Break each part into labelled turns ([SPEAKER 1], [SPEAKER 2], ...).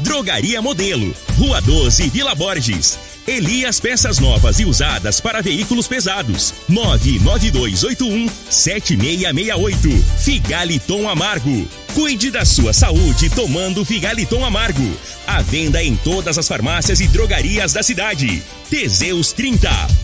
[SPEAKER 1] Drogaria Modelo, Rua 12, Vila Borges. Elias Peças Novas e Usadas para Veículos Pesados. 99281-7668. Figaliton Amargo. Cuide da sua saúde tomando Figaliton Amargo. A venda em todas as farmácias e drogarias da cidade. Teseus 30.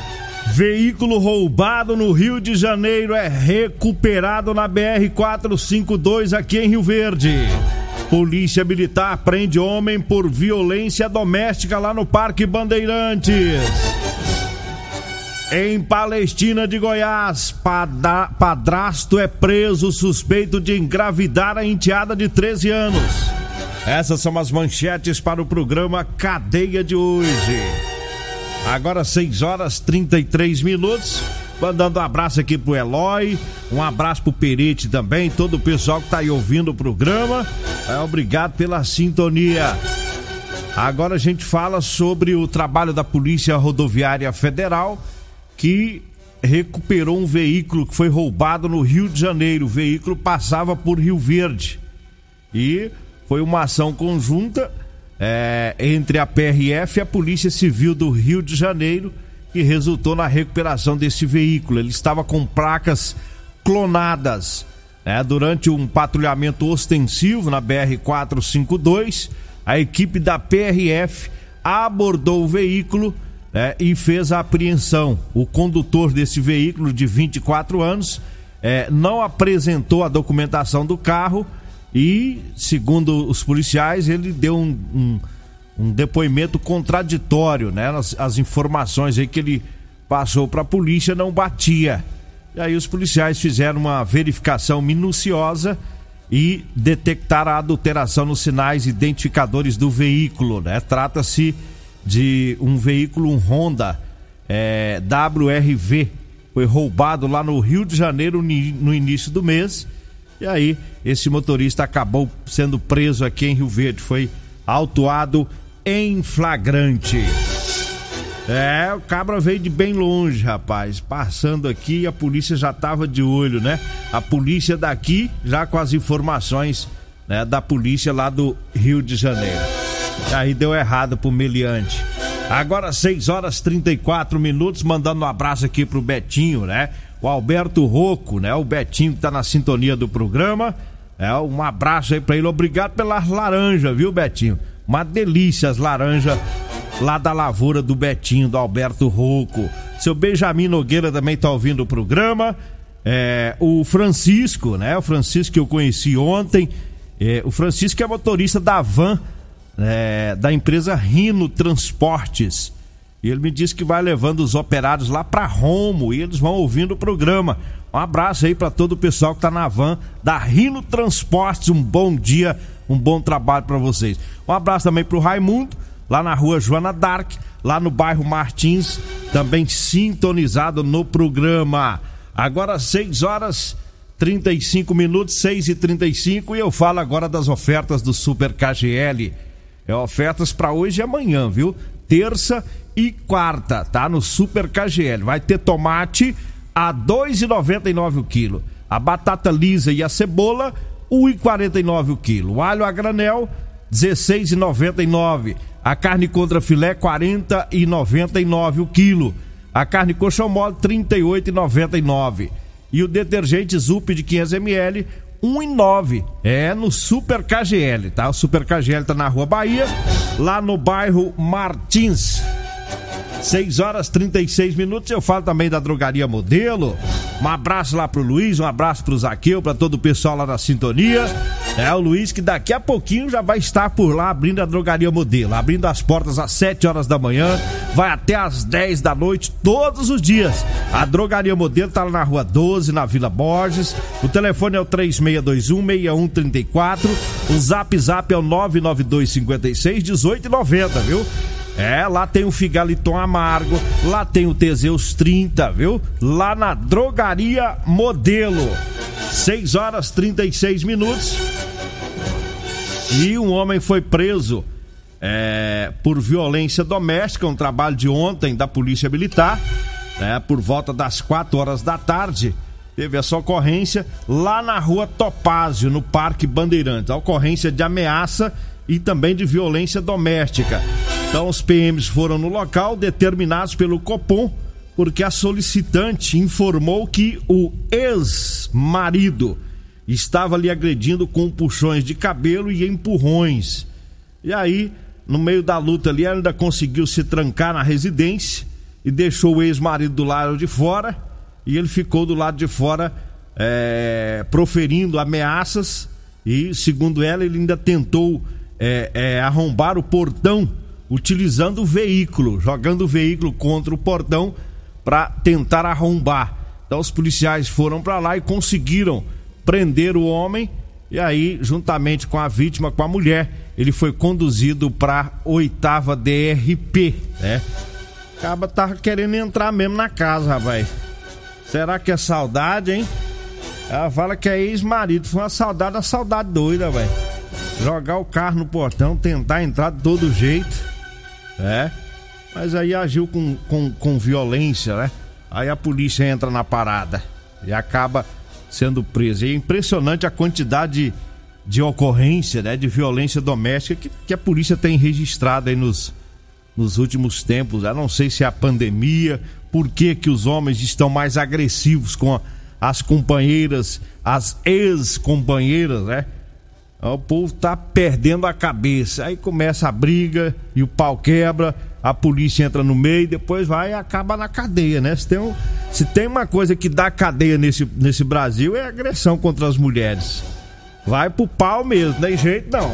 [SPEAKER 2] Veículo roubado no Rio de Janeiro é recuperado na BR 452 aqui em Rio Verde. Polícia Militar prende homem por violência doméstica lá no Parque Bandeirantes. Em Palestina de Goiás, padrasto é preso suspeito de engravidar a enteada de 13 anos. Essas são as manchetes para o programa Cadeia de hoje. Agora 6 horas 33 minutos. Mandando um abraço aqui pro Eloy, um abraço pro Perite também, todo o pessoal que tá aí ouvindo o programa. É, obrigado pela sintonia. Agora a gente fala sobre o trabalho da Polícia Rodoviária Federal, que recuperou um veículo que foi roubado no Rio de Janeiro. O veículo passava por Rio Verde. E foi uma ação conjunta é, entre a PRF e a Polícia Civil do Rio de Janeiro que resultou na recuperação desse veículo. Ele estava com placas clonadas. né? Durante um patrulhamento ostensivo na BR-452, a equipe da PRF abordou o veículo né, e fez a apreensão. O condutor desse veículo, de 24 anos, eh, não apresentou a documentação do carro e, segundo os policiais, ele deu um, um- um depoimento contraditório, né? As, as informações aí que ele passou para a polícia não batia. E aí os policiais fizeram uma verificação minuciosa e detectaram a adulteração nos sinais identificadores do veículo, né? Trata-se de um veículo, um Honda é, WRV, foi roubado lá no Rio de Janeiro no início do mês. E aí, esse motorista acabou sendo preso aqui em Rio Verde, foi autuado em flagrante. É, o cabra veio de bem longe, rapaz. Passando aqui, a polícia já tava de olho, né? A polícia daqui, já com as informações né, da polícia lá do Rio de Janeiro. E aí deu errado pro meliante. Agora 6 horas 34 minutos, mandando um abraço aqui pro Betinho, né? O Alberto Rocco, né? O Betinho que tá na sintonia do programa. É, um abraço aí pra ele. Obrigado pelas laranjas, viu, Betinho? Uma delícia as laranjas lá da lavoura do Betinho, do Alberto Rocco. Seu Benjamin Nogueira também tá ouvindo o programa. É, o Francisco, né? O Francisco que eu conheci ontem. É, o Francisco é motorista da van é, da empresa Rino Transportes. E ele me disse que vai levando os operários lá para Romo e eles vão ouvindo o programa. Um abraço aí para todo o pessoal que tá na van da Rino Transportes. Um bom dia, um bom trabalho para vocês. Um abraço também pro Raimundo, lá na rua Joana Dark, lá no bairro Martins, também sintonizado no programa. Agora 6 horas 35 minutos, 6 e 35 e eu falo agora das ofertas do Super KGL. É ofertas para hoje e amanhã, viu? Terça e quarta, tá? No Super KGL. Vai ter tomate a 2,99 o quilo. A batata lisa e a cebola, 1,49 o quilo. O alho a granel, 16,99. A carne contra filé, 40,99 o quilo. A carne coxão mole, 38,99 e o detergente Zup de 500 ml 1,9. É no Super KGL, tá? O Super KGL tá na Rua Bahia, lá no bairro Martins. 6 horas 36 minutos. Eu falo também da Drogaria Modelo. Um abraço lá pro Luiz, um abraço pro Zaqueu, para todo o pessoal lá da sintonia. É o Luiz que daqui a pouquinho já vai estar por lá abrindo a Drogaria Modelo, abrindo as portas às 7 horas da manhã, vai até às 10 da noite todos os dias. A Drogaria Modelo tá lá na Rua 12, na Vila Borges. O telefone é o 3621 6134. O Zap Zap é o 99256 1890, viu? É, lá tem o Figaliton Amargo, lá tem o Teseus 30, viu? Lá na Drogaria Modelo. 6 horas 36 minutos. E um homem foi preso é, por violência doméstica, um trabalho de ontem da Polícia Militar, né, por volta das 4 horas da tarde. Teve essa ocorrência lá na rua Topázio, no Parque Bandeirantes. A ocorrência de ameaça e também de violência doméstica. Então, os PMs foram no local, determinados pelo Copom, porque a solicitante informou que o ex-marido estava lhe agredindo com puxões de cabelo e empurrões. E aí, no meio da luta ali, ela ainda conseguiu se trancar na residência e deixou o ex-marido do lado de fora. E ele ficou do lado de fora é, proferindo ameaças. E, segundo ela, ele ainda tentou é, é, arrombar o portão utilizando o veículo, jogando o veículo contra o portão para tentar arrombar. Então os policiais foram para lá e conseguiram prender o homem e aí, juntamente com a vítima, com a mulher, ele foi conduzido para oitava DRP, né? Acaba tá querendo entrar mesmo na casa, rapaz. Será que é saudade, hein? Ela fala que é ex-marido. Foi uma saudade, uma saudade doida, velho. Jogar o carro no portão, tentar entrar de todo jeito. É. Mas aí agiu com, com, com violência, né? Aí a polícia entra na parada e acaba sendo preso. E é impressionante a quantidade de, ocorrência, né? De violência doméstica que, que a polícia tem registrado aí nos, nos últimos tempos. Eu não sei se é a pandemia, por que, que os homens estão mais agressivos com as companheiras, as ex-companheiras, né? O povo tá perdendo a cabeça. Aí começa a briga e o pau quebra, a polícia entra no meio, depois vai e acaba na cadeia, né? Se tem, um, se tem uma coisa que dá cadeia nesse, nesse Brasil é agressão contra as mulheres. Vai pro pau mesmo, não tem jeito não.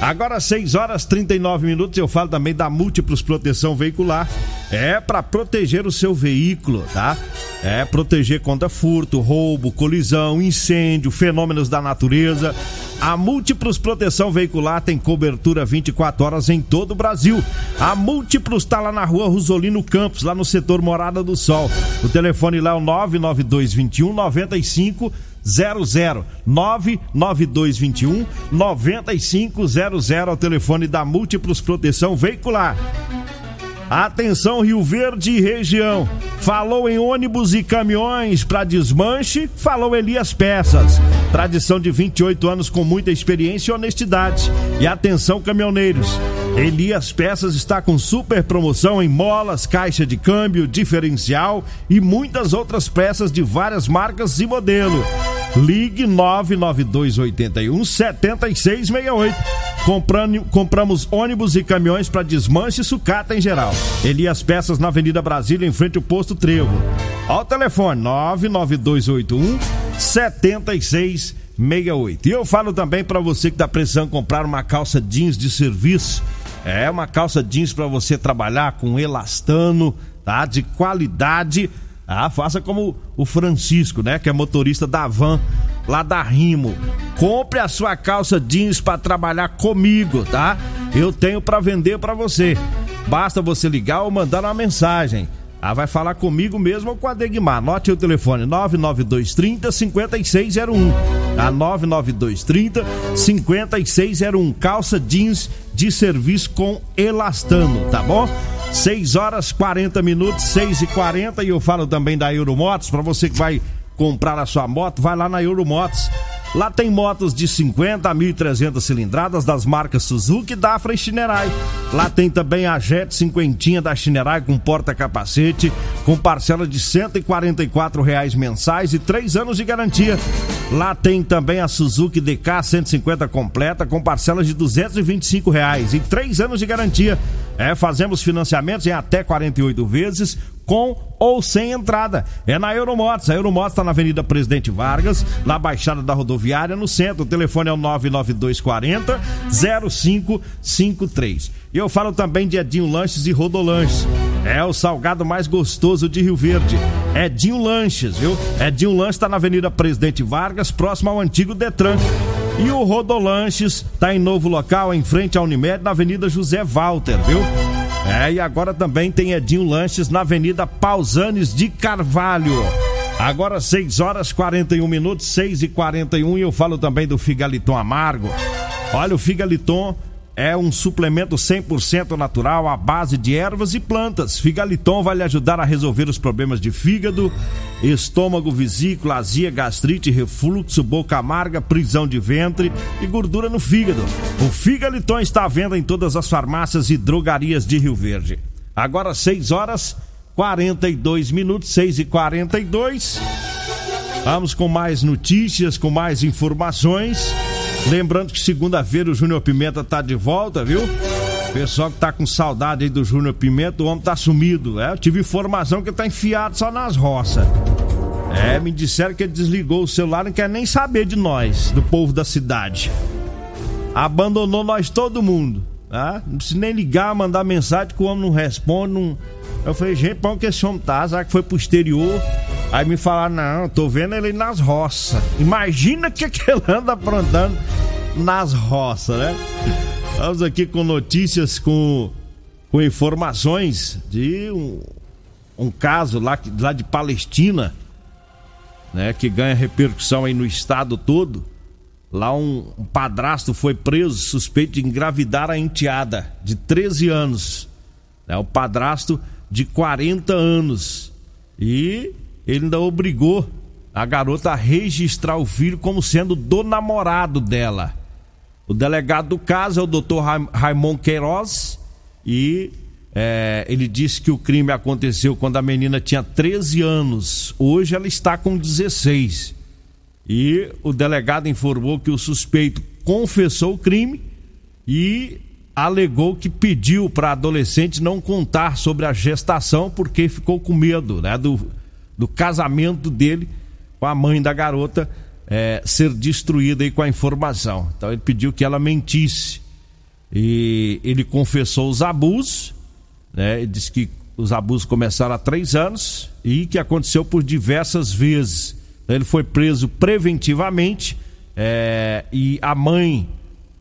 [SPEAKER 2] Agora 6 horas 39 minutos, eu falo também da Múltiplos Proteção Veicular. É para proteger o seu veículo, tá? É proteger contra furto, roubo, colisão, incêndio, fenômenos da natureza. A Múltiplos Proteção Veicular tem cobertura 24 horas em todo o Brasil. A Múltiplos está lá na rua Rosolino Campos, lá no setor Morada do Sol. O telefone lá é o 99221 95 00 99221 9500 é o telefone da Múltiplos Proteção Veicular. Atenção Rio Verde e região. Falou em ônibus e caminhões para desmanche, falou Elias Peças. Tradição de 28 anos com muita experiência e honestidade. E atenção caminhoneiros. Elias Peças está com super promoção em molas, caixa de câmbio, diferencial e muitas outras peças de várias marcas e modelo. Ligue 99281 7668. Comprando, compramos ônibus e caminhões para desmanche e sucata em geral. Elias Peças na Avenida Brasília, em frente ao posto Trevo. Ao telefone 99281 7668. E eu falo também para você que está precisando comprar uma calça jeans de serviço. É uma calça jeans para você trabalhar com elastano, tá? De qualidade. Ah, faça como o Francisco, né? Que é motorista da van lá da Rimo. Compre a sua calça jeans para trabalhar comigo, tá? Eu tenho para vender para você. Basta você ligar ou mandar uma mensagem. Ah, vai falar comigo mesmo ou com a Degmar. Anote o telefone 99230 5601. A 99230 5601. Calça jeans de serviço com elastano, tá bom? 6 horas 40 minutos, 6 e 40 e eu falo também da Euromotos, para você que vai comprar a sua moto, vai lá na Euromotos. Lá tem motos de 50 a 1.300 cilindradas das marcas Suzuki, Dafra e Shinerai. Lá tem também a Jet 50 da Shinerai com porta-capacete, com parcela de 144 reais mensais e 3 anos de garantia. Lá tem também a Suzuki DK 150 completa com parcelas de 225 reais e 3 anos de garantia. É, fazemos financiamentos em até 48 vezes com ou sem entrada. É na Euromotos. A Euromotos está na Avenida Presidente Vargas, na Baixada da Rodoviária, no centro. O telefone é o 99240 0553. E eu falo também de Edinho Lanches e Rodolanches. É o salgado mais gostoso de Rio Verde. Edinho Lanches, viu? Edinho Lanches está na Avenida Presidente Vargas, próximo ao antigo Detran. E o Rodolanches está em novo local, em frente à Unimed, na Avenida José Walter, viu? É, e agora também tem Edinho Lanches na Avenida Pausanes de Carvalho. Agora 6 horas 41 minutos, 6 e 41 e eu falo também do Figaliton Amargo. Olha, o Figaliton é um suplemento 100% natural à base de ervas e plantas. Figaliton vai lhe ajudar a resolver os problemas de fígado, estômago, vesícula, azia, gastrite, refluxo, boca amarga, prisão de ventre e gordura no fígado. O Figaliton está à venda em todas as farmácias e drogarias de Rio Verde. Agora 6 horas 42 minutos, 6 e 42. Vamos com mais notícias, com mais informações. Lembrando que segunda-feira o Júnior Pimenta tá de volta, viu? Pessoal que tá com saudade aí do Júnior Pimenta, o homem tá sumido. É, eu tive informação que tá enfiado só nas roças. É, me disseram que ele desligou o celular, não quer nem saber de nós, do povo da cidade. Abandonou nós todo mundo. Tá? Não precisa nem ligar, mandar mensagem que o homem não responde. Não... Eu falei, gente, onde que esse homem tá? Será que foi pro exterior? Aí me falaram, não, tô vendo ele nas roças. Imagina que, que ele anda aprontando nas roças, né? Vamos aqui com notícias, com, com informações de um, um caso lá, lá de Palestina, né? Que ganha repercussão aí no estado todo. Lá um, um padrasto foi preso suspeito de engravidar a enteada de 13 anos. Né? O padrasto de 40 anos. E ele ainda obrigou a garota a registrar o filho como sendo do namorado dela. O delegado do caso é o doutor Raimon Queiroz e é, ele disse que o crime aconteceu quando a menina tinha 13 anos. Hoje ela está com 16. E o delegado informou que o suspeito confessou o crime e alegou que pediu para a adolescente não contar sobre a gestação porque ficou com medo né, do, do casamento dele com a mãe da garota é, ser destruída aí com a informação. Então ele pediu que ela mentisse. E ele confessou os abusos, né? Ele disse que os abusos começaram há três anos e que aconteceu por diversas vezes. Então, ele foi preso preventivamente é, e a mãe,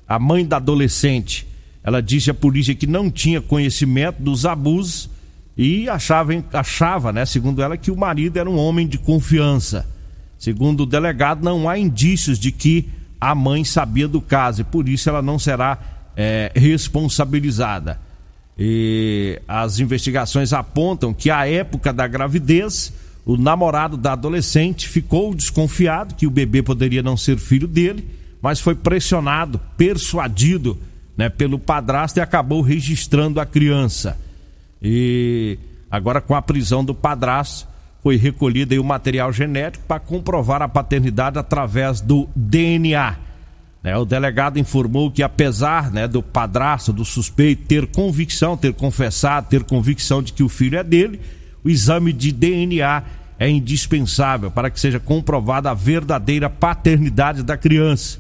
[SPEAKER 2] a mãe da adolescente, ela disse à polícia que não tinha conhecimento dos abusos e achava, achava, né, segundo ela, que o marido era um homem de confiança. Segundo o delegado, não há indícios de que a mãe sabia do caso e por isso ela não será é, responsabilizada. E as investigações apontam que à época da gravidez, o namorado da adolescente ficou desconfiado que o bebê poderia não ser filho dele, mas foi pressionado, persuadido né, pelo padrasto e acabou registrando a criança. E agora com a prisão do padrasto foi recolhido o material genético para comprovar a paternidade através do DNA. Né, o delegado informou que apesar né, do padrasto, do suspeito, ter convicção, ter confessado, ter convicção de que o filho é dele, o exame de DNA é indispensável para que seja comprovada a verdadeira paternidade da criança.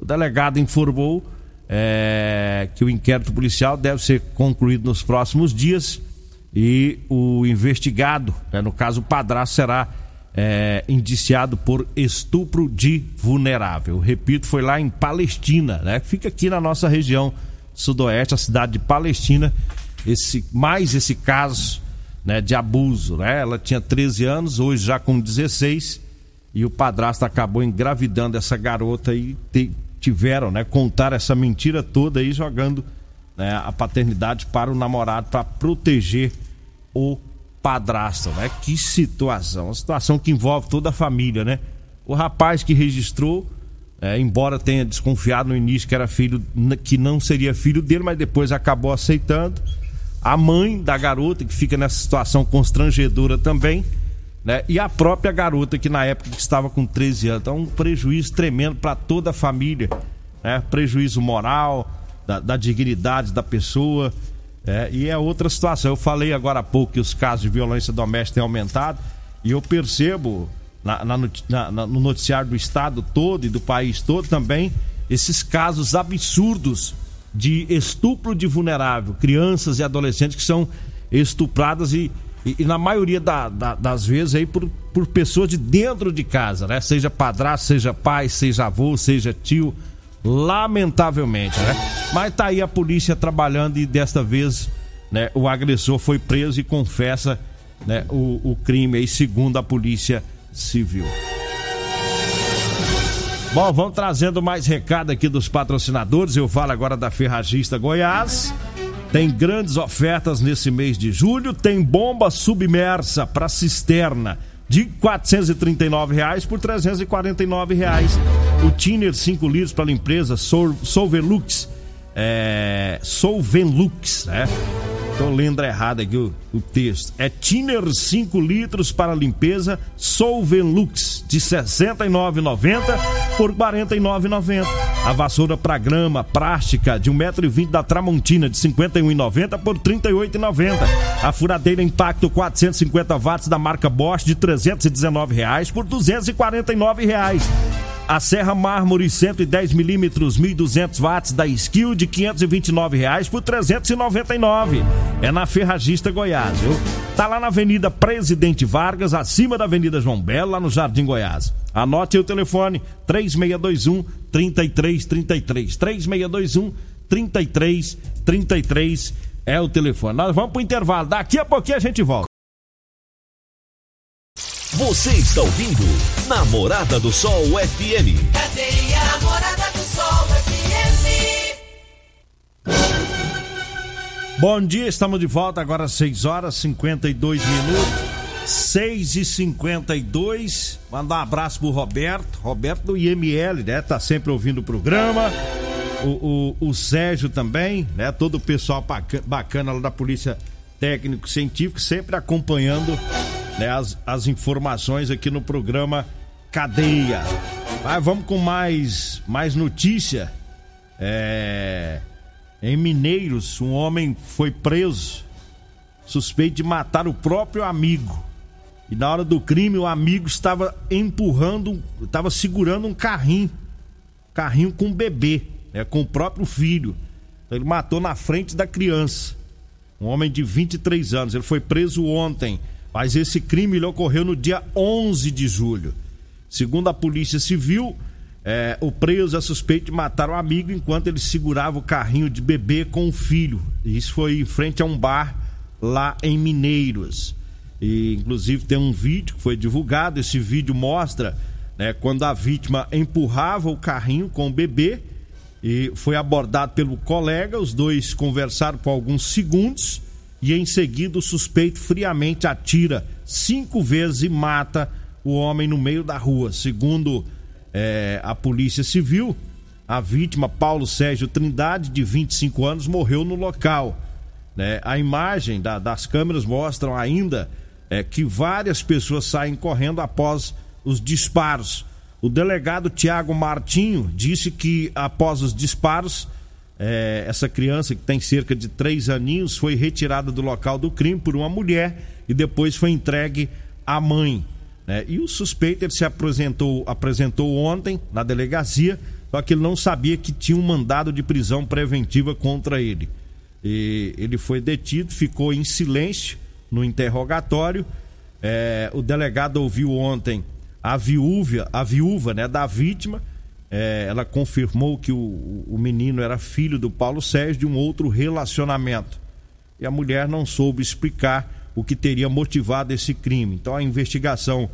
[SPEAKER 2] O delegado informou é, que o inquérito policial deve ser concluído nos próximos dias e o investigado, né, no caso o padrasto, será é, indiciado por estupro de vulnerável. Repito, foi lá em Palestina, né? Fica aqui na nossa região sudoeste, a cidade de Palestina. Esse, mais esse caso né, de abuso. Né? Ela tinha 13 anos, hoje já com 16, e o padrasto acabou engravidando essa garota e te, tiveram, né, contar essa mentira toda aí, jogando né, a paternidade para o namorado para proteger o padrasto, né? Que situação, uma situação que envolve toda a família, né? O rapaz que registrou, é, embora tenha desconfiado no início que era filho, que não seria filho dele, mas depois acabou aceitando. A mãe da garota que fica nessa situação constrangedora também, né? E a própria garota que na época que estava com 13 anos, então um prejuízo tremendo para toda a família, né? Prejuízo moral, da, da dignidade da pessoa. É, e é outra situação. Eu falei agora há pouco que os casos de violência doméstica têm aumentado e eu percebo na, na, na, no noticiário do estado todo e do país todo também esses casos absurdos de estupro de vulnerável, crianças e adolescentes que são estupradas e, e, e na maioria da, da, das vezes aí por, por pessoas de dentro de casa, né? Seja padrasto, seja pai, seja avô, seja tio lamentavelmente, né? Mas tá aí a polícia trabalhando e desta vez, né, o agressor foi preso e confessa, né, o, o crime aí segundo a polícia civil. Bom, vamos trazendo mais recado aqui dos patrocinadores. Eu falo agora da Ferragista Goiás. Tem grandes ofertas nesse mês de julho. Tem bomba submersa para cisterna de 439 reais por 349 reais. O Tiner 5 litros para a empresa Solvelux, é, Solvenlux, né? Tô lendo errado aqui o, o texto. É Tiner 5 litros para limpeza Solvenlux de R$ 69,90 por R$ 49,90. A vassoura para grama plástica de 1,20m da Tramontina de R$ 51,90 por R$ 38,90. A furadeira Impacto 450 watts da marca Bosch de 319 reais por 249 reais. A Serra Mármore 110 milímetros 1.200 watts da Skill de 529 reais por 399. É na Ferragista Goiás, viu? Tá lá na Avenida Presidente Vargas, acima da Avenida João Belo, lá no Jardim Goiás. Anote o telefone 3621 3333 3621 3333 é o telefone. Nós vamos pro intervalo. Daqui a pouquinho a gente volta.
[SPEAKER 3] Você está ouvindo Namorada do Sol FM.
[SPEAKER 4] Cadê a namorada do Sol FM?
[SPEAKER 2] Bom dia, estamos de volta agora às 6 horas 52 minutos. 6 e 52 Mandar um abraço pro Roberto, Roberto do IML, né? Tá sempre ouvindo o programa. O, o, o Sérgio também, né? Todo o pessoal baca- bacana lá da Polícia Técnico Científico, sempre acompanhando né, as, as informações aqui no programa Cadeia. Mas vamos com mais, mais notícia. É, em Mineiros, um homem foi preso suspeito de matar o próprio amigo. E na hora do crime, o amigo estava empurrando, estava segurando um carrinho, carrinho com um bebê, né, com o próprio filho. Então, ele matou na frente da criança. Um homem de 23 anos. Ele foi preso ontem, mas esse crime ele ocorreu no dia 11 de julho. Segundo a Polícia Civil, é, o preso é suspeito de matar o amigo enquanto ele segurava o carrinho de bebê com o filho. Isso foi em frente a um bar lá em Mineiros. E inclusive tem um vídeo que foi divulgado. Esse vídeo mostra né, quando a vítima empurrava o carrinho com o bebê e foi abordado pelo colega. Os dois conversaram por alguns segundos e em seguida o suspeito friamente atira cinco vezes e mata o homem no meio da rua. Segundo eh, a Polícia Civil, a vítima, Paulo Sérgio Trindade, de 25 anos, morreu no local. né? A imagem da- das câmeras mostram ainda eh, que várias pessoas saem correndo após os disparos. O delegado Tiago Martinho disse que após os disparos, eh, essa criança que tem cerca de três aninhos foi retirada do local do crime por uma mulher e depois foi entregue à mãe. né? E o suspeito ele se apresentou, apresentou ontem na delegacia, só que ele não sabia que tinha um mandado de prisão preventiva contra ele. E ele foi detido, ficou em silêncio no interrogatório. É, o delegado ouviu ontem a viúva, a viúva né, da vítima. É, ela confirmou que o, o menino era filho do Paulo Sérgio de um outro relacionamento. E a mulher não soube explicar o que teria motivado esse crime. Então a investigação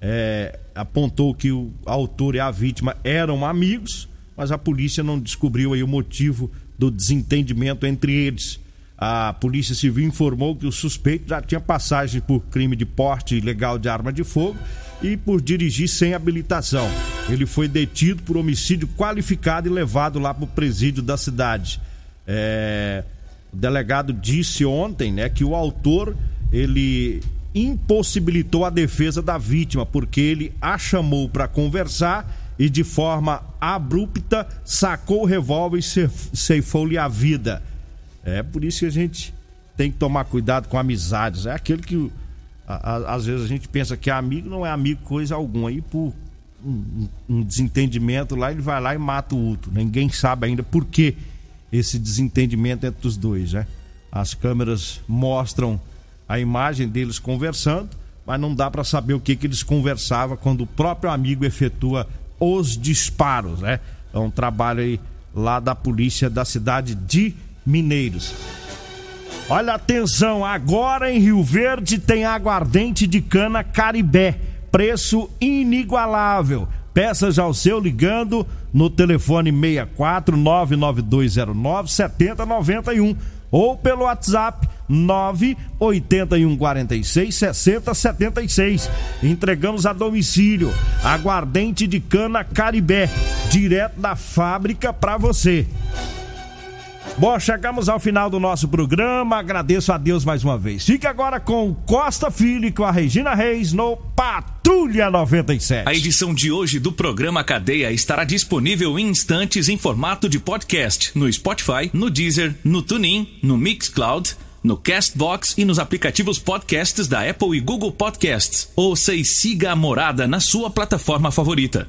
[SPEAKER 2] é, apontou que o autor e a vítima eram amigos, mas a polícia não descobriu aí o motivo do desentendimento entre eles. A Polícia Civil informou que o suspeito já tinha passagem por crime de porte ilegal de arma de fogo e por dirigir sem habilitação. Ele foi detido por homicídio qualificado e levado lá para o presídio da cidade. É... O delegado disse ontem, né, que o autor ele impossibilitou a defesa da vítima porque ele a chamou para conversar e de forma abrupta sacou o revólver e ceifou-lhe a vida. É por isso que a gente tem que tomar cuidado com amizades. É aquele que às vezes a gente pensa que amigo, não é amigo coisa alguma. Aí por um, um, desentendimento lá, ele vai lá e mata o outro. Ninguém sabe ainda por que esse desentendimento entre os dois, né? As câmeras mostram a imagem deles conversando, mas não dá para saber o que, que eles conversavam quando o próprio amigo efetua os disparos, né? É um trabalho aí lá da polícia da cidade de Mineiros. Olha atenção, agora em Rio Verde tem aguardente de cana Caribé, preço inigualável. Peça já o seu ligando no telefone 64 99209 7091 ou pelo WhatsApp 981 46 60 76. Entregamos a domicílio aguardente de cana Caribé, direto da fábrica para você. Bom, chegamos ao final do nosso programa. Agradeço a Deus mais uma vez. Fique agora com Costa Filho e com a Regina Reis no Patrulha 97.
[SPEAKER 1] A edição de hoje do programa Cadeia estará disponível em instantes em formato de podcast no Spotify, no Deezer, no TuneIn, no Mixcloud no Castbox e nos aplicativos podcasts da Apple e Google Podcasts. Ouça e siga a Morada na sua plataforma favorita.